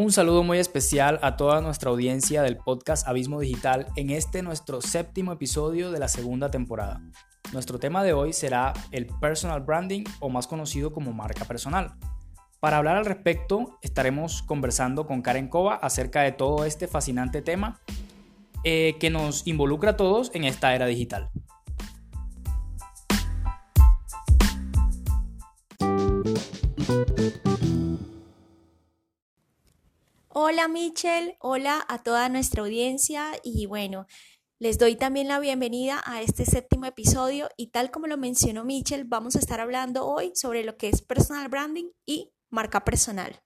Un saludo muy especial a toda nuestra audiencia del podcast Abismo Digital en este nuestro séptimo episodio de la segunda temporada. Nuestro tema de hoy será el personal branding o más conocido como marca personal. Para hablar al respecto estaremos conversando con Karen Kova acerca de todo este fascinante tema eh, que nos involucra a todos en esta era digital. Hola Michelle, hola a toda nuestra audiencia y bueno, les doy también la bienvenida a este séptimo episodio y tal como lo mencionó Michelle, vamos a estar hablando hoy sobre lo que es personal branding y marca personal.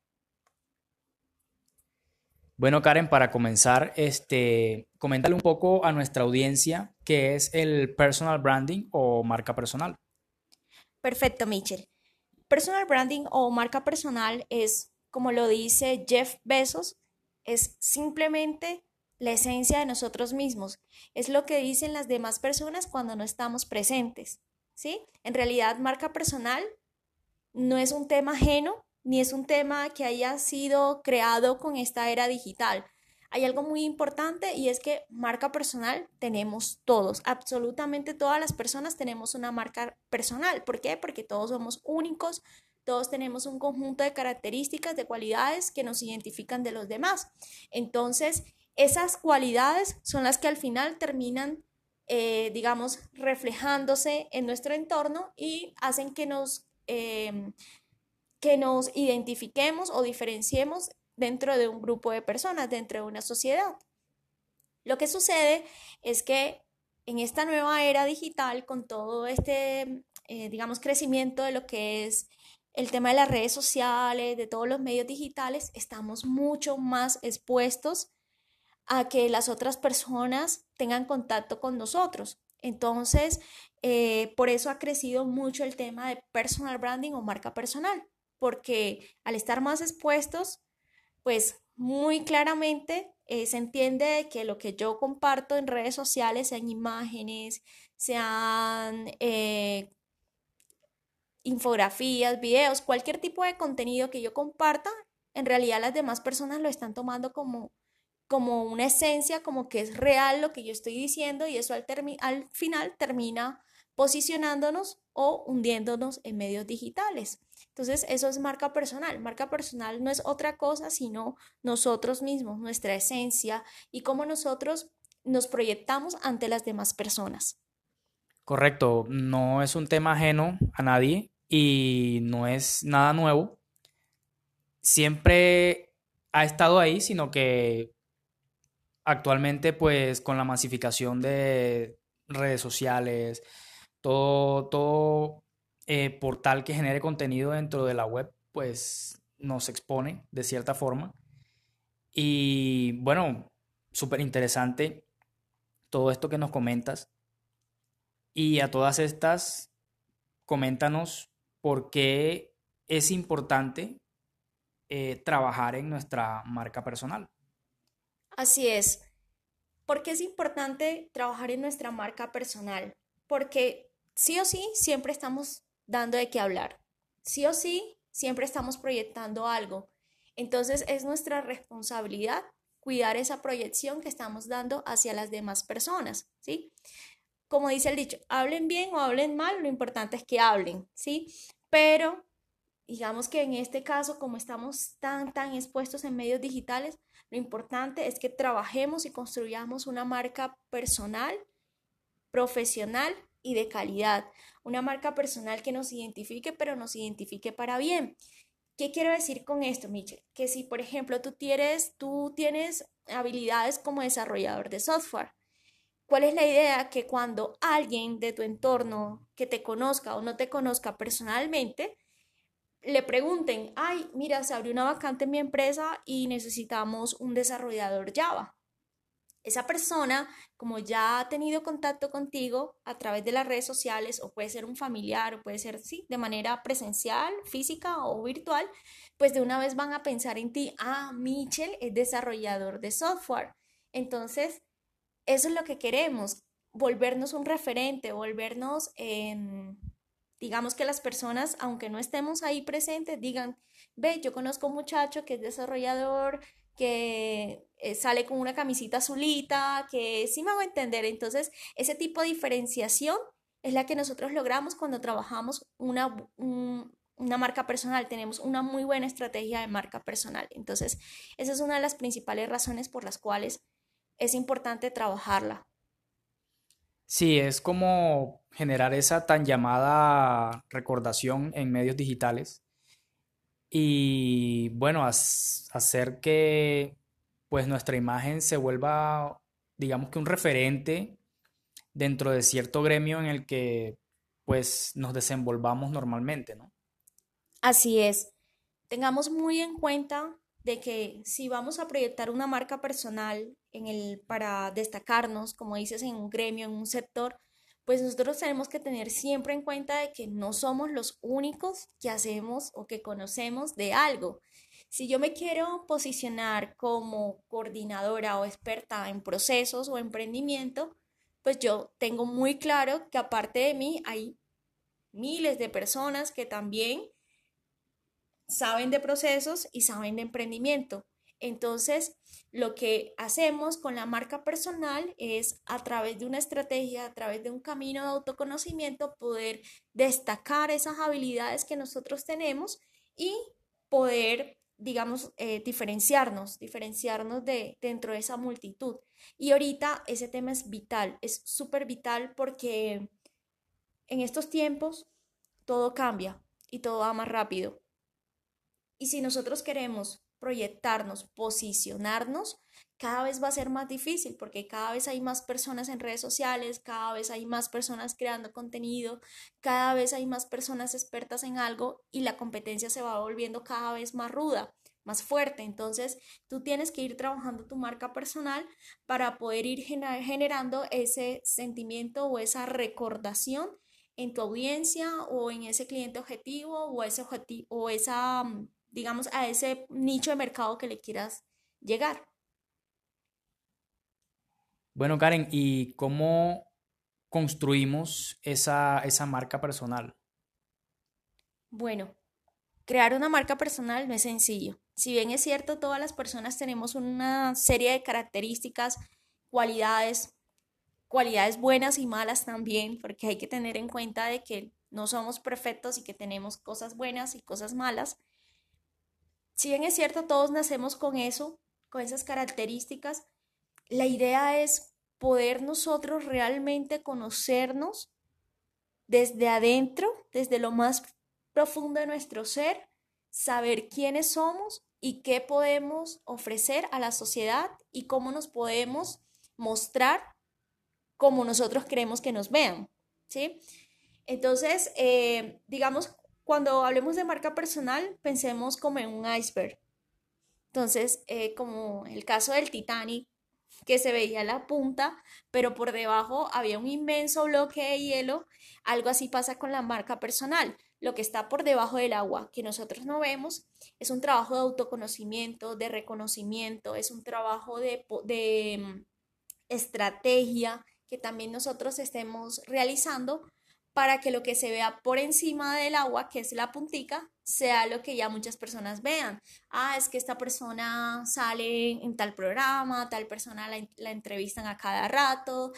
Bueno, Karen, para comenzar, este, coméntale un poco a nuestra audiencia qué es el personal branding o marca personal. Perfecto, Michelle. Personal branding o marca personal es como lo dice Jeff Bezos, es simplemente la esencia de nosotros mismos. Es lo que dicen las demás personas cuando no estamos presentes. ¿sí? En realidad, marca personal no es un tema ajeno ni es un tema que haya sido creado con esta era digital. Hay algo muy importante y es que marca personal tenemos todos, absolutamente todas las personas tenemos una marca personal. ¿Por qué? Porque todos somos únicos, todos tenemos un conjunto de características, de cualidades que nos identifican de los demás. Entonces, esas cualidades son las que al final terminan, eh, digamos, reflejándose en nuestro entorno y hacen que nos, em, que nos identifiquemos o diferenciemos dentro de un grupo de personas, dentro de una sociedad. Lo que sucede es que en esta nueva era digital, con todo este, eh, digamos, crecimiento de lo que es el tema de las redes sociales, de todos los medios digitales, estamos mucho más expuestos a que las otras personas tengan contacto con nosotros. Entonces, eh, por eso ha crecido mucho el tema de personal branding o marca personal, porque al estar más expuestos, pues muy claramente eh, se entiende que lo que yo comparto en redes sociales, sean imágenes, sean eh, infografías, videos, cualquier tipo de contenido que yo comparta, en realidad las demás personas lo están tomando como, como una esencia, como que es real lo que yo estoy diciendo y eso al, al final termina posicionándonos o hundiéndonos en medios digitales. Entonces, eso es marca personal. Marca personal no es otra cosa sino nosotros mismos, nuestra esencia y cómo nosotros nos proyectamos ante las demás personas. Correcto, no es un tema ajeno a nadie y no es nada nuevo. Siempre ha estado ahí, sino que actualmente pues con la masificación de redes sociales, todo, todo eh, portal que genere contenido dentro de la web pues nos expone de cierta forma. Y bueno, súper interesante todo esto que nos comentas. Y a todas estas, coméntanos por qué es importante eh, trabajar en nuestra marca personal. Así es. ¿Por qué es importante trabajar en nuestra marca personal? Porque sí o sí siempre estamos dando de qué hablar. Sí o sí siempre estamos proyectando algo. Entonces es nuestra responsabilidad cuidar esa proyección que estamos dando hacia las demás personas, ¿sí? Como dice el dicho, hablen bien o hablen mal, lo importante es que hablen, ¿sí? Pero digamos que en este caso, como estamos tan, tan expuestos en medios digitales, lo importante es que trabajemos y construyamos una marca personal, profesional y de calidad. Una marca personal que nos identifique, pero nos identifique para bien. ¿Qué quiero decir con esto, Michelle? Que si, por ejemplo, tú tienes, tú tienes habilidades como desarrollador de software, ¿Cuál es la idea? Que cuando alguien de tu entorno que te conozca o no te conozca personalmente, le pregunten, ay, mira, se abrió una vacante en mi empresa y necesitamos un desarrollador Java. Esa persona, como ya ha tenido contacto contigo a través de las redes sociales, o puede ser un familiar, o puede ser, sí, de manera presencial, física o virtual, pues de una vez van a pensar en ti, ah, Michelle es desarrollador de software. Entonces, eso es lo que queremos, volvernos un referente, volvernos, em, digamos que las personas, aunque no estemos ahí presentes, digan, ve, yo conozco un muchacho que es desarrollador, que eh, sale con una camisita azulita, que sí me hago entender. Entonces, ese tipo de diferenciación es la que nosotros logramos cuando trabajamos una, una marca personal, tenemos una muy buena estrategia de marca personal. Entonces, esa es una de las principales razones por las cuales es importante trabajarla. Sí, es como generar esa tan llamada recordación en medios digitales y bueno, hacer que pues nuestra imagen se vuelva digamos que un referente dentro de cierto gremio en el que pues nos desenvolvamos normalmente, ¿no? Así es. Tengamos muy en cuenta de que si vamos a proyectar una marca personal en el, para destacarnos, como dices, en un gremio, en un sector, pues nosotros tenemos que tener siempre en cuenta de que no somos los únicos que hacemos o que conocemos de algo. Si yo me quiero posicionar como coordinadora o experta en procesos o emprendimiento, pues yo tengo muy claro que aparte de mí hay miles de personas que también saben de procesos y saben de emprendimiento. Entonces, lo que hacemos con la marca personal es a través de una estrategia, a través de un camino de autoconocimiento, poder destacar esas habilidades que nosotros tenemos y poder, digamos, eh, diferenciarnos, diferenciarnos de dentro de esa multitud. Y ahorita ese tema es vital, es súper vital porque en estos tiempos todo cambia y todo va más rápido. Y si nosotros queremos proyectarnos, posicionarnos, cada vez va a ser más difícil porque cada vez hay más personas en redes sociales, cada vez hay más personas creando contenido, cada vez hay más personas expertas en algo y la competencia se va volviendo cada vez más ruda, más fuerte. Entonces, tú tienes que ir trabajando tu marca personal para poder ir generando ese sentimiento o esa recordación en tu audiencia o en ese cliente objetivo o ese o esa mm, digamos, a ese nicho de mercado que le quieras llegar. Bueno, Karen, ¿y cómo construimos esa, esa marca personal? Bueno, crear una marca personal no es sencillo. Si bien es cierto, todas las personas tenemos una serie de características, cualidades, cualidades buenas y malas también, porque hay que tener en cuenta de que no somos perfectos y que tenemos cosas buenas y cosas malas si bien es cierto, todos nacemos con eso, con esas características, la idea es poder nosotros realmente conocernos desde adentro, desde lo más profundo de nuestro ser, saber quiénes somos y qué podemos ofrecer a la sociedad y cómo nos podemos mostrar como nosotros queremos que nos vean, ¿sí? Entonces, eh, digamos, cuando hablemos de marca personal, pensemos como en un iceberg. Entonces, eh, como el caso del Titanic, que se veía la punta, pero por debajo había un inmenso bloque de hielo, algo así pasa con la marca personal. Lo que está por debajo del agua, que nosotros no vemos, es un trabajo de autoconocimiento, de reconocimiento, es un trabajo de, de mm, estrategia que también nosotros estemos realizando para que lo que se vea por encima del agua, que es la puntica, sea lo que ya muchas personas vean. Ah, es que esta persona sale en tal programa, tal persona la, entrevistan a cada rato,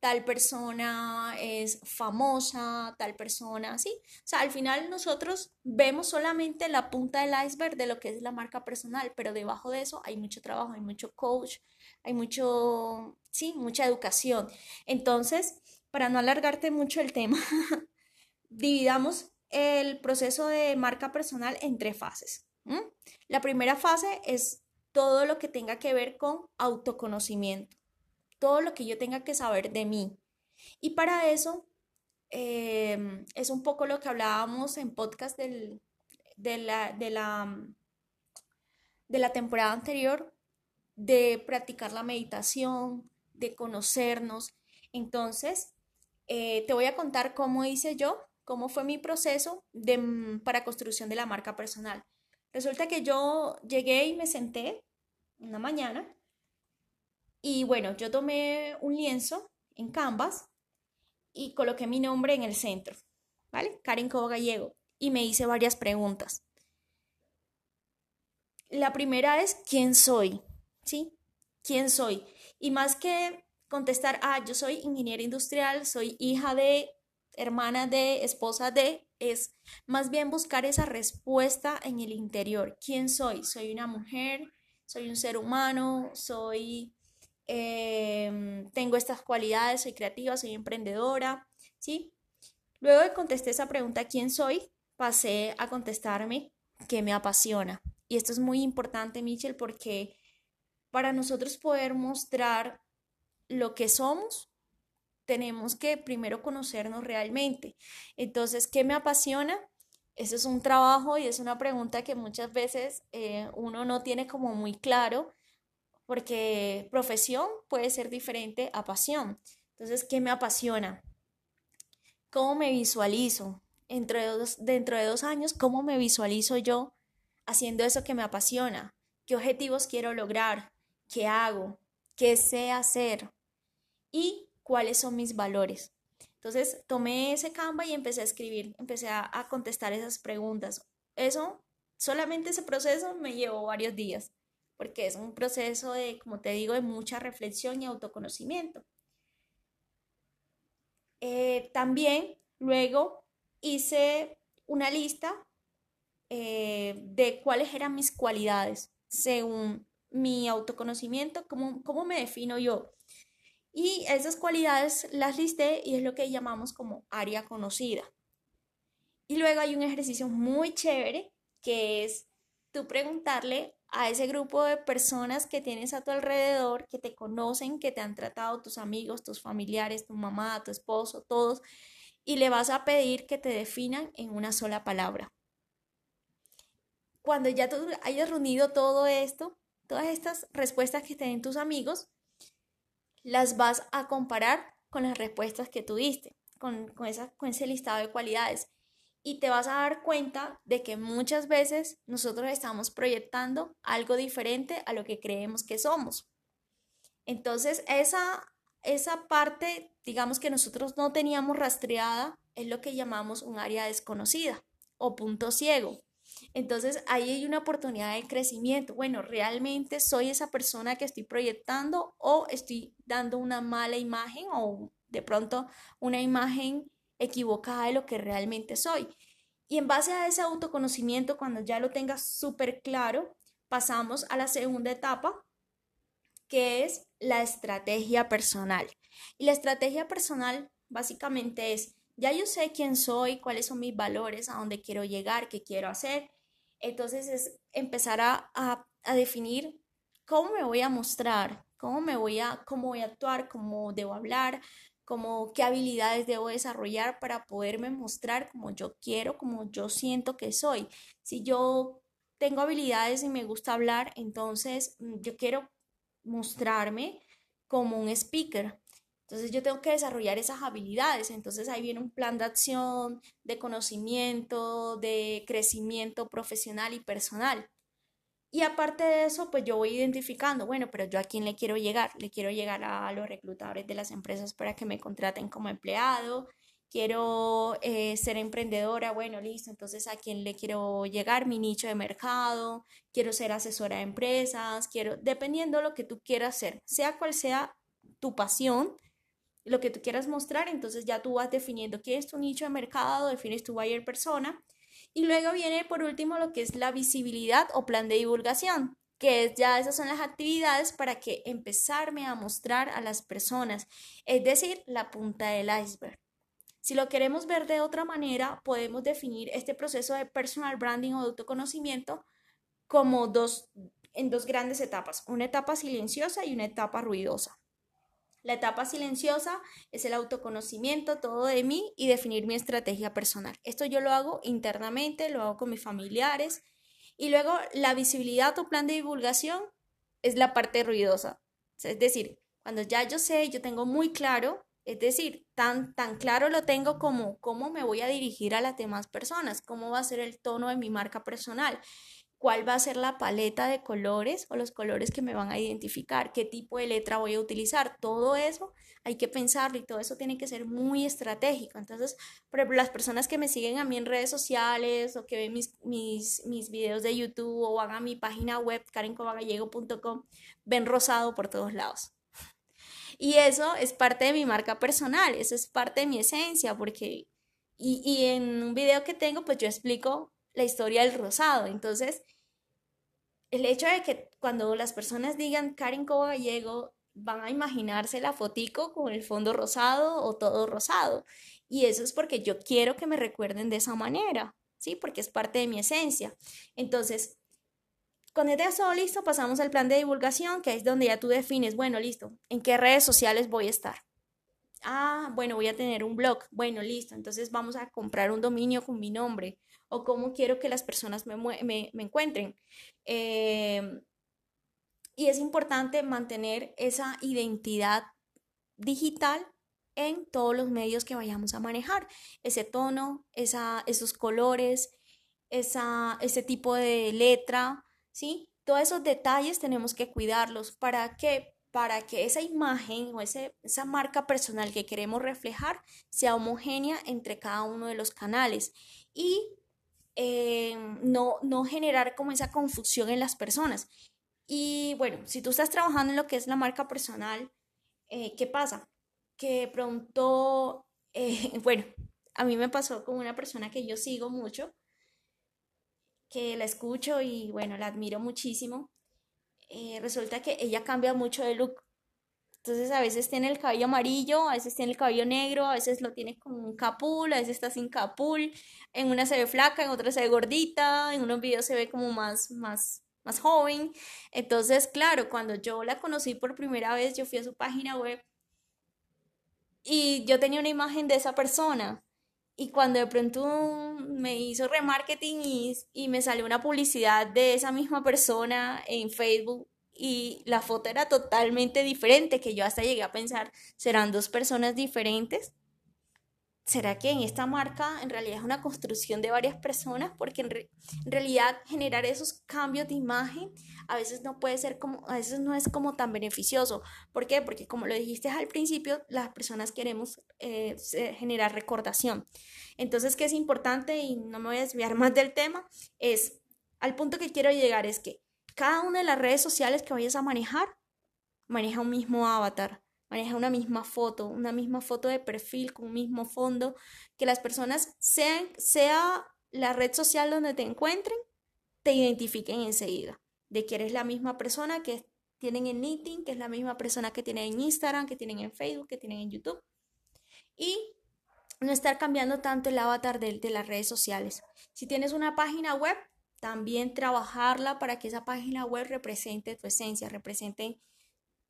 tal persona es famosa, tal persona, sí. O sea, al final nosotros vemos solamente la punta del iceberg de lo que es la marca personal, pero debajo de eso hay mucho trabajo, hay mucho coach, hay mucho, sí, mucha educación. Entonces, para no alargarte mucho el tema, dividamos el proceso de marca personal en tres fases. La primera fase es todo lo que tenga que ver con autoconocimiento, todo lo que yo tenga que saber de mí. Y para eso em, es un poco lo que hablábamos en podcast de, la, de, la, de la temporada anterior, de practicar la meditación, de conocernos. Entonces, eh, te voy a contar cómo hice yo, cómo fue mi proceso mm, para construcción de la marca personal. Resulta que yo llegué y me senté una mañana y bueno, yo tomé un lienzo en Canvas y coloqué mi nombre en el centro. ¿vale? Karen Cobo Gallego. Y me hice varias preguntas. La primera es, ¿quién soy? ¿Sí? ¿Quién soy? Y más que contestar, ah, yo soy ingeniera industrial, soy hija de, hermana de, esposa de, es más bien buscar esa respuesta en el interior. ¿Quién soy? Soy una mujer, soy un ser humano, soy, em, tengo estas cualidades, soy creativa, soy emprendedora, ¿sí? Luego de contestar esa pregunta, ¿quién soy? Pasé a contestarme qué me apasiona. Y esto es muy importante, Michelle, porque para nosotros poder mostrar lo que somos, tenemos que primero conocernos realmente. Entonces, ¿qué me apasiona? Eso es un trabajo y es una pregunta que muchas veces eh, uno no tiene como muy claro, porque profesión puede ser diferente a pasión. Entonces, ¿qué me apasiona? ¿Cómo me visualizo? Dentro de dos, dentro de dos años, ¿cómo me visualizo yo haciendo eso que me apasiona? ¿Qué objetivos quiero lograr? ¿Qué hago? ¿Qué sé hacer? Y cuáles son mis valores. Entonces tomé ese Canva y empecé a escribir, empecé a, contestar esas preguntas. Eso, solamente ese proceso me llevó varios días, porque es un proceso de, como te digo, de mucha reflexión y autoconocimiento. Eh, también luego hice una lista eh, de cuáles eran mis cualidades según mi autoconocimiento, cómo, cómo me defino yo. Y esas cualidades las listé y es lo que llamamos como área conocida. Y luego hay un ejercicio muy chévere que es tú preguntarle a ese grupo de personas que tienes a tu alrededor, que te conocen, que te han tratado, tus amigos, tus familiares, tu mamá, tu esposo, todos, y le vas a pedir que te definan en una sola palabra. Cuando ya tú hayas reunido todo esto, todas estas respuestas que te den tus amigos, las vas a comparar con las respuestas que tuviste, con, con, con ese listado de cualidades. Y te vas a dar cuenta de que muchas veces nosotros estamos proyectando algo diferente a lo que creemos que somos. Entonces, esa, esa parte, digamos que nosotros no teníamos rastreada, es lo que llamamos un área desconocida o punto ciego. Entonces ahí hay una oportunidad de crecimiento. Bueno, ¿realmente soy esa persona que estoy proyectando o estoy dando una mala imagen o de pronto una imagen equivocada de lo que realmente soy? Y en base a ese autoconocimiento, cuando ya lo tengas súper claro, pasamos a la segunda etapa, que es la estrategia personal. Y la estrategia personal básicamente es ya yo sé quién soy, cuáles son mis valores, a dónde quiero llegar, qué quiero hacer. Entonces es empezar a, a, definir cómo me voy a mostrar, cómo me voy a, cómo voy a actuar, cómo debo hablar, cómo, qué habilidades debo desarrollar para poderme mostrar como yo quiero, como yo siento que soy. Si yo tengo habilidades y me gusta hablar, entonces mm, yo quiero mostrarme como un speaker. Entonces yo tengo que desarrollar esas habilidades. Entonces ahí viene un plan de acción, de conocimiento, de crecimiento profesional y personal. Y aparte de eso, pues yo voy identificando, bueno, pero yo a quién le quiero llegar. Le quiero llegar a los reclutadores de las empresas para que me contraten como empleado. Quiero eh, ser emprendedora, bueno, listo, entonces a quién le quiero llegar, mi nicho de mercado, quiero ser asesora de empresas, quiero, dependiendo de lo que tú quieras hacer, sea cual sea tu pasión, lo que tú quieras mostrar, entonces ya tú vas definiendo qué es tu nicho de mercado, defines tu buyer persona. Y luego viene por último lo que es la visibilidad o plan de divulgación, que es ya esas son las actividades para que empezarme a mostrar a las personas, es decir, la punta del iceberg. Si lo queremos ver de otra manera, podemos definir este proceso de personal branding o autoconocimiento como dos, en dos grandes etapas, una etapa silenciosa y una etapa ruidosa. La etapa silenciosa es el autoconocimiento, todo de mí y definir mi estrategia personal. Esto yo lo hago internamente, lo hago con mis familiares. Y luego la visibilidad o plan de divulgación es la parte ruidosa. Es decir, cuando ya yo sé, yo tengo muy claro, es decir, tan, tan claro lo tengo como cómo me voy a dirigir a las demás personas, cómo va a ser el tono de mi marca personal, cuál va a ser la paleta de colores o los colores que me van a identificar, qué tipo de letra voy a utilizar. Todo eso hay que pensarlo y todo eso tiene que ser muy estratégico. Entonces, por ejemplo, las personas que me siguen a mí en redes sociales o que ven mis, mis, mis videos de YouTube o van a mi página web, karencovagallego.com, ven rosado por todos lados. Y eso es parte de mi marca personal, eso es parte de mi esencia, porque, y, y en un video que tengo, pues yo explico la historia del rosado. Entonces, el hecho de que cuando las personas digan Karen Cobo Gallego, van a imaginarse la fotico con el fondo rosado o todo rosado. Y eso es porque yo quiero que me recuerden de esa manera, ¿sí? Porque es parte de mi esencia. Entonces, cuando ya todo listo, pasamos al plan de divulgación, que es donde ya tú defines, bueno, listo, ¿en qué redes sociales voy a estar? Ah, bueno, voy a tener un blog. Bueno, listo, entonces vamos a comprar un dominio con mi nombre o cómo quiero que las personas me, me, encuentren. Eh, y es importante mantener esa identidad digital en todos los medios que vayamos a manejar. Ese tono, esa, esos colores, esa, ese tipo de letra, ¿sí? Todos esos detalles tenemos que cuidarlos. ¿Para que Para que esa imagen o ese, esa marca personal que queremos reflejar sea homogénea entre cada uno de los canales y eh, no, no generar como esa confusión en las personas. Y bueno, si tú estás trabajando en lo que es la marca personal, eh, ¿qué pasa? Que pronto, eh, bueno, a mí me pasó con una persona que yo sigo mucho, que la escucho y bueno, la admiro muchísimo. Resulta que ella cambia mucho de look. Entonces a veces tiene el cabello amarillo, a veces tiene el cabello negro, a veces lo tiene con un capul, a veces está sin capul. En una se ve flaca, en otra se ve gordita, en unos videos se ve como más, más más joven. Entonces, claro, cuando yo la conocí por primera vez, yo fui a su página web y yo tenía una imagen de esa persona. Y cuando de pronto me hizo remarketing y, y me salió una publicidad de esa misma persona en Facebook y la foto era totalmente diferente, que yo hasta llegué a pensar, ¿serán dos personas diferentes? ¿Será que en esta marca en realidad es una construcción de varias personas? Porque en, realidad generar esos cambios de imagen a veces no puede ser como, a veces no es como tan beneficioso. ¿Por qué? Porque como lo dijiste al principio, las personas queremos eh, generar recordación. Entonces, ¿qué es importante? Y no me voy a desviar más del tema, es al punto que quiero llegar es que cada una de las redes sociales que vayas a manejar maneja un mismo avatar maneja una misma foto, una misma foto de perfil con un mismo fondo, que las personas sean, sea la red social donde te encuentren, te identifiquen enseguida, de que eres la misma persona que tienen en LinkedIn, que es la misma persona que tienen en Instagram, que tienen en Facebook, que tienen en YouTube. Y no estar cambiando tanto el avatar de, de las redes sociales. Si tienes una página web, también trabajarla para que esa página web represente tu esencia, represente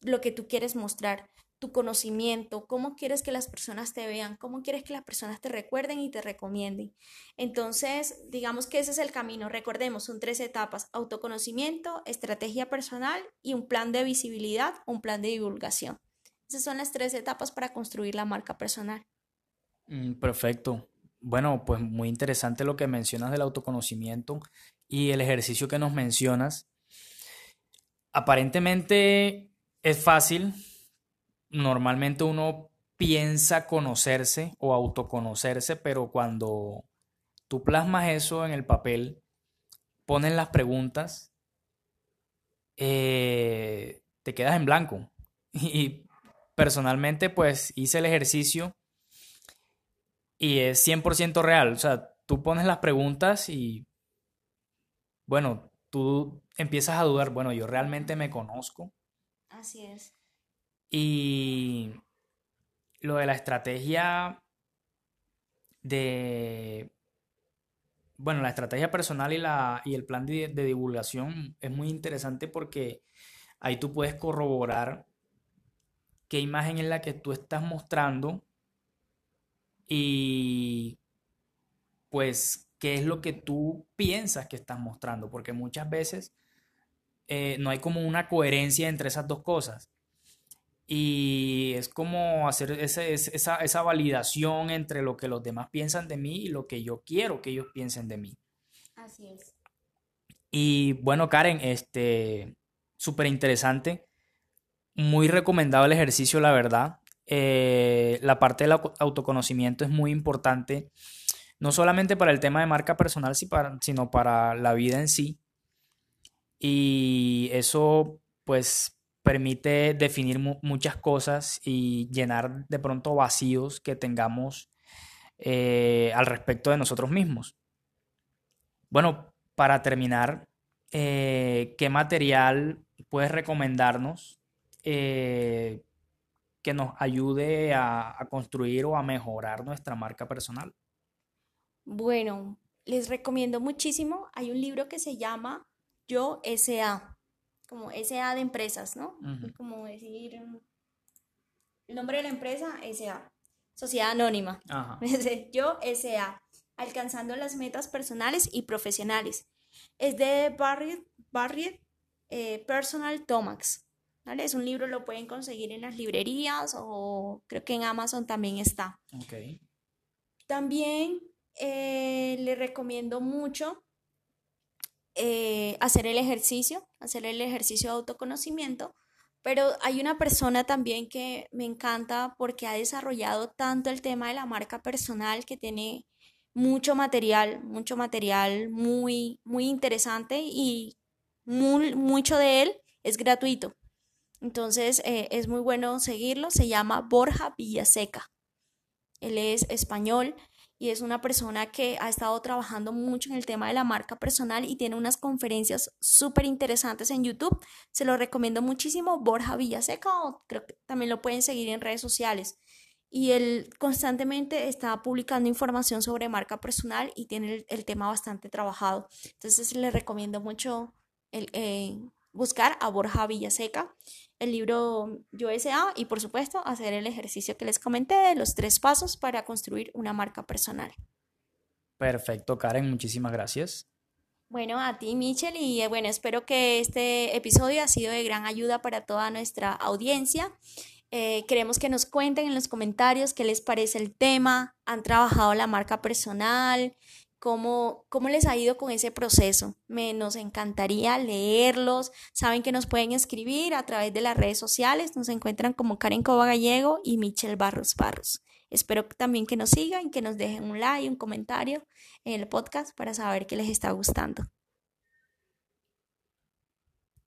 lo que tú quieres mostrar tu conocimiento, cómo quieres que las personas te vean, cómo quieres que las personas te recuerden y te recomienden. Entonces, digamos que ese es el camino. Recordemos, son tres etapas, autoconocimiento, estrategia personal y un plan de visibilidad, un plan de divulgación. Esas son las tres etapas para construir la marca personal. Mm, perfecto. Bueno, pues muy interesante lo que mencionas del autoconocimiento y el ejercicio que nos mencionas. Aparentemente es fácil, normalmente uno piensa conocerse o autoconocerse, pero cuando tú plasmas eso en el papel, pones las preguntas, eh, te quedas en blanco. Y personalmente, pues hice el ejercicio y es 100% real. O sea, tú pones las preguntas y, bueno, tú empiezas a dudar, bueno, yo realmente me conozco. Así es. Y lo de la estrategia de, bueno, la estrategia personal y, la, y el plan de, de divulgación es muy interesante porque ahí tú puedes corroborar qué imagen es la que tú estás mostrando y pues qué es lo que tú piensas que estás mostrando, porque muchas veces eh, no hay como una coherencia entre esas dos cosas. Y es como hacer ese, esa, esa validación entre lo que los demás piensan de mí y lo que yo quiero que ellos piensen de mí. Así es. Y bueno, Karen, este, súper interesante, muy recomendable el ejercicio, la verdad. Eh, la parte del autoconocimiento es muy importante, no solamente para el tema de marca personal, sino para la vida en sí. Y eso, pues, permite definir muchas cosas y llenar de pronto vacíos que tengamos eh, al respecto de nosotros mismos. Bueno, para terminar, eh, ¿qué material puedes recomendarnos eh, que nos ayude a, construir o a mejorar nuestra marca personal? Bueno, les recomiendo muchísimo. Hay un libro que se llama Yo SA, como SA de empresas, ¿no? Como decir el nombre de la empresa, SA, Sociedad Anónima. Yo SA, alcanzando las metas personales y profesionales. Es de Barriet, Barriet eh, Personal Tomax. Es un libro, lo pueden conseguir en las librerías o creo que en Amazon también está. También eh, le recomiendo mucho eh, hacer el ejercicio, hacer el ejercicio de autoconocimiento, pero hay una persona también que me encanta porque ha desarrollado tanto el tema de la marca personal que tiene mucho material, mucho material muy, muy interesante y mucho de él es gratuito. Entonces eh, es muy bueno seguirlo. Se llama Borja Villaseca. Él es español y es una persona que ha estado trabajando mucho en el tema de la marca personal y tiene unas conferencias súper interesantes en YouTube. Se lo recomiendo muchísimo. Borja Villaseca o creo que también lo pueden seguir en redes sociales y él constantemente está publicando información sobre marca personal y tiene el, tema bastante trabajado. Entonces le recomiendo mucho el, eh, buscar a Borja Villaseca, el libro Yo S.A. y por supuesto hacer el ejercicio que les comenté de los tres pasos para construir una marca personal. Perfecto, Karen, muchísimas gracias. Bueno, a ti, Michelle, y eh, bueno, espero que este episodio ha sido de gran ayuda para toda nuestra audiencia. Eh, queremos que nos cuenten en los comentarios qué les parece el tema, han trabajado la marca personal, cómo, cómo les ha ido con ese proceso. Me, nos encantaría leerlos. Saben que nos pueden escribir a través de las redes sociales. Nos encuentran como Karen Cova Gallego y Michelle Barros Barros. Espero también que nos sigan, que nos dejen un like, un comentario en el podcast para saber que les está gustando.